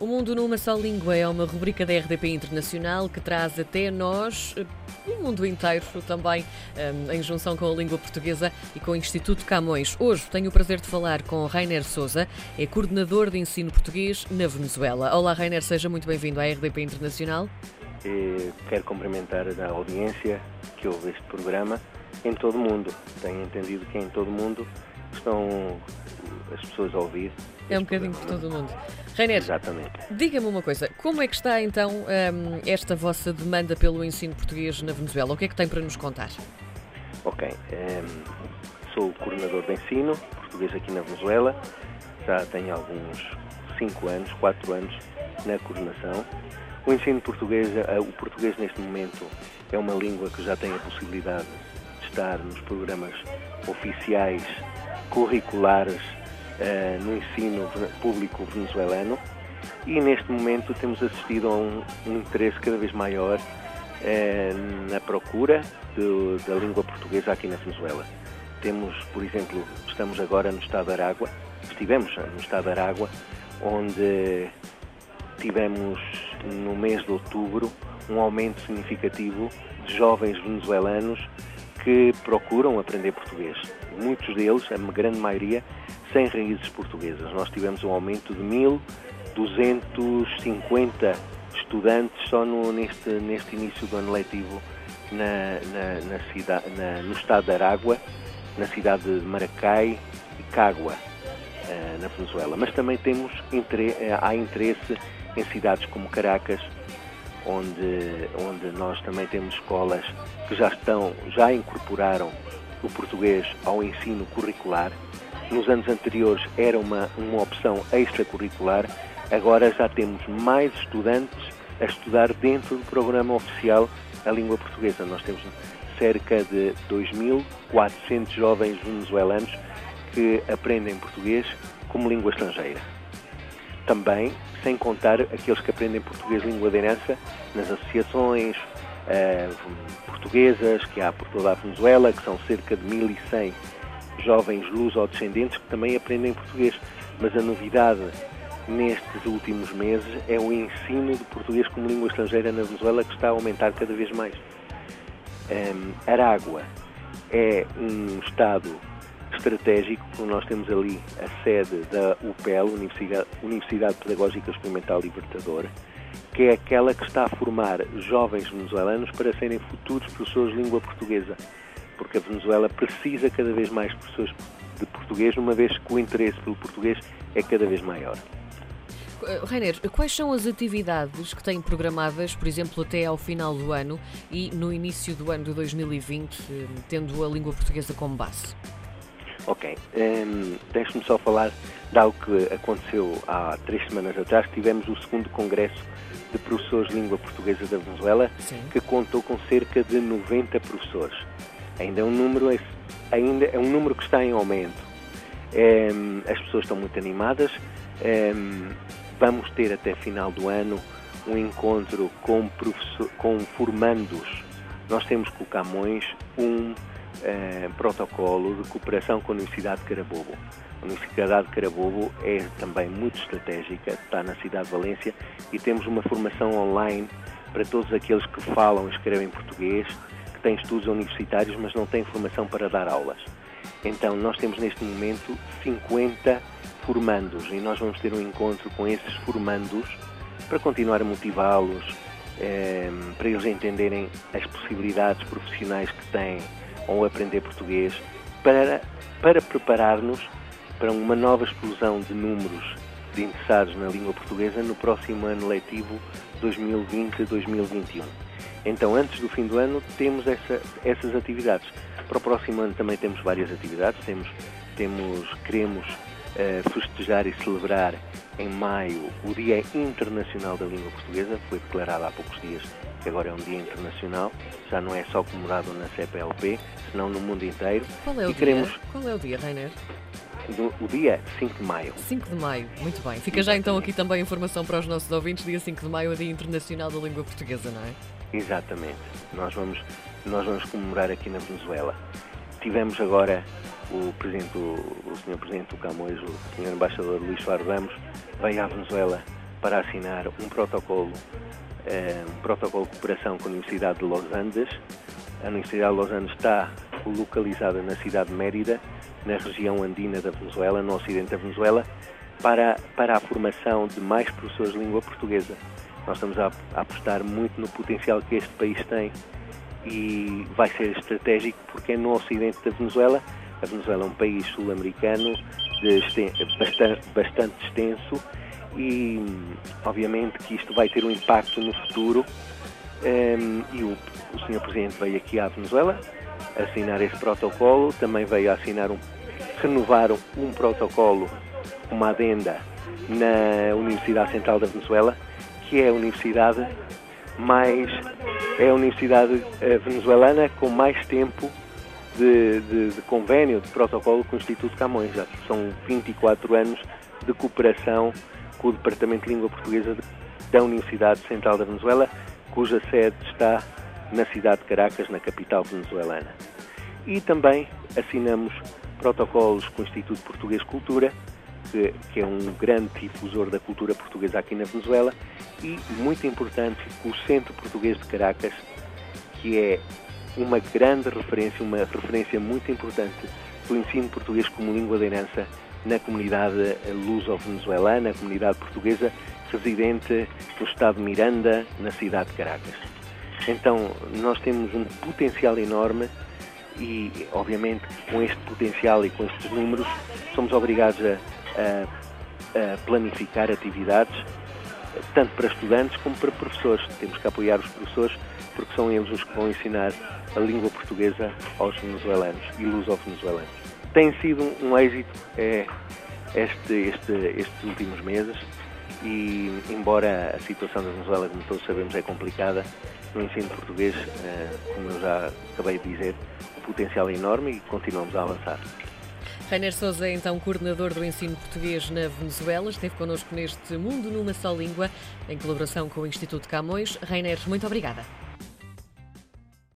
O Mundo numa Só Língua é uma rubrica da RDP Internacional que traz até nós eh, o mundo inteiro, também um, em junção com a língua portuguesa e com o Instituto Camões. Hoje tenho o prazer de falar com Rainer Souza, é coordenador de ensino português na Venezuela. Olá, Rainer, seja muito bem-vindo à RDP Internacional. E quero cumprimentar a audiência que ouve este programa em todo o mundo. Tenho entendido que em todo o mundo estão as pessoas a ouvir. É um bocadinho por todo o mundo. Rainer, diga-me uma coisa, como é que está então um, esta vossa demanda pelo ensino português na Venezuela? O que é que tem para nos contar? Ok, um, sou o coordenador de ensino português aqui na Venezuela, já tenho alguns 5 anos, 4 anos na coordenação. O ensino português, eh, o português neste momento é uma língua que já tem a possibilidade de estar nos programas oficiais curriculares uh, no ensino público venezuelano e neste momento temos assistido a um, um interesse cada vez maior uh, na procura de, da língua portuguesa aqui na Venezuela. Temos, por exemplo, estamos agora no estado de Aragua, estivemos no estado de Aragua, onde tivemos no mês de outubro um aumento significativo de jovens venezuelanos que procuram aprender português. Muitos deles, a grande maioria, sem raízes portuguesas. Nós tivemos um aumento de 1.250 estudantes só no, neste, neste início do ano letivo na, na, na cidade, na, no estado de Aragua, na cidade de Maracai e Cágua, eh, na Venezuela. Mas também temos, eh, há interesse em cidades como Caracas, onde, onde nós também temos escolas que já estão, já incorporaram o português ao ensino curricular. Nos anos anteriores era uma, uma opção extracurricular, agora já temos mais estudantes a estudar dentro do programa oficial a língua portuguesa. Nós temos cerca de 2.400 jovens venezuelanos que aprendem português como língua estrangeira. Também sem contar aqueles que aprendem português língua de herança nas associações uh, portuguesas que há por toda a Venezuela, que são cerca de 1.100 jovens luso-descendentes que também aprendem português. Mas a novidade nestes últimos meses é o ensino de português como língua estrangeira na Venezuela que está a aumentar cada vez mais. Um, ehm, Aragua é um estado estratégico, porque nós temos ali a sede da UPEL, Universidade, Universidade Pedagógica Experimental Libertadora, que é aquela que está a formar jovens venezuelanos para serem futuros professores de língua portuguesa, porque a Venezuela precisa cada vez mais professores de português, uma vez que o interesse pelo português é cada vez maior. Rainer, quais são as atividades que têm programadas, por exemplo, até ao final do ano e no início do ano de 2020, eh, tendo a língua portuguesa como base? Ok, um, ehm, deixe-me só falar de algo que aconteceu há três semanas atrás. Tivemos o segundo congresso de professores de língua portuguesa da Venezuela, Sim. que contou com cerca de 90 professores. Ainda é um número, ainda é um número que está em aumento. Um, ehm, as pessoas estão muito animadas. Um, ehm, vamos ter até final do ano um encontro com, com formandos. Nós temos com o Camões um eh, protocolo de cooperação com a Universidade de Carabobo. A Universidade de Carabobo é também muito estratégica, está na cidade de Valência e temos uma formação online para todos aqueles que falam e escrevem português, que têm estudos universitários, mas não têm formação para dar aulas. Então, nós temos neste momento 50 formandos e nós vamos ter um encontro com esses formandos para continuar a motivá-los, eh, para eles entenderem as possibilidades profissionais que têm ou aprender português para, para preparar-nos para uma nova explosão de números de interessados na língua portuguesa no próximo ano letivo 2020-2021. Então, antes do fim do ano, temos essa, essas atividades. Para o próximo ano também temos várias atividades. Temos, temos queremos uh, festejar e celebrar em maio o Dia Internacional da Língua Portuguesa. Foi declarado há poucos dias que agora é um dia internacional, já não é só comemorado na CPLP, senão no mundo inteiro. Qual é o, e dia? Queremos... Qual é o dia, Rainer? o dia 5 de maio. 5 de maio, muito bem. Fica já então aqui também a informação para os nossos ouvintes, dia 5 de maio, é o Dia Internacional da Língua Portuguesa, não é? Exatamente. Nós vamos, nós vamos comemorar aqui na Venezuela. Tivemos agora o presidente, o, o senhor presidente do Camões, o senhor embaixador Luís Faro Ramos, veio à Venezuela para assinar um protocolo, um protocolo de cooperação com a Universidade de Los Andes. A Universidade de Los Andes está localizada na cidade de Mérida, na região andina da Venezuela, no ocidente da Venezuela, para, para a formação de mais professores de língua portuguesa. Nós estamos a, a apostar muito no potencial que este país tem e vai ser estratégico porque é no ocidente da Venezuela. A Venezuela é um país sul-americano bastante, bastante extenso e obviamente que isto vai ter um impacto no futuro um, e o, o Sr. Presidente veio aqui à Venezuela assinar esse protocolo, também veio assinar um, renovar um protocolo, uma adenda na Universidade Central da Venezuela, que é a universidade mais é a universidade eh, venezuelana com mais tempo de, de, de, convênio, de protocolo com o Instituto Camões. Já são 24 anos de cooperação com o Departamento de Língua Portuguesa da Universidade Central da Venezuela, cuja sede está na cidade de Caracas, na capital venezuelana. E também assinamos protocolos com o Instituto Português Cultura, que, que, é um grande difusor da cultura portuguesa aqui na Venezuela, e, muito importante, o Centro Português de Caracas, que é uma grande referência, uma referência muito importante do ensino português como língua de herança na comunidade luso-venezuelana, comunidade portuguesa residente no estado de Miranda, na cidade de Caracas. Então, nós temos um potencial enorme e, obviamente, com este potencial e com estes números, somos obrigados a, a, a planificar atividades, tanto para estudantes como para professores. Temos que apoiar os professores porque são eles os que vão ensinar a língua portuguesa aos venezuelanos e luso-venezuelanos. Tem sido um, êxito é, este, este, estes últimos meses e, embora a situação da Venezuela, como todos sabemos, é complicada, no ensino português, eh, como eu já acabei de dizer, o potencial é enorme e continuamos a avançar. Rainer Souza é então coordenador do ensino português na Venezuela, esteve connosco neste Mundo numa só língua, em colaboração com o Instituto Camões. Rainer, muito obrigada.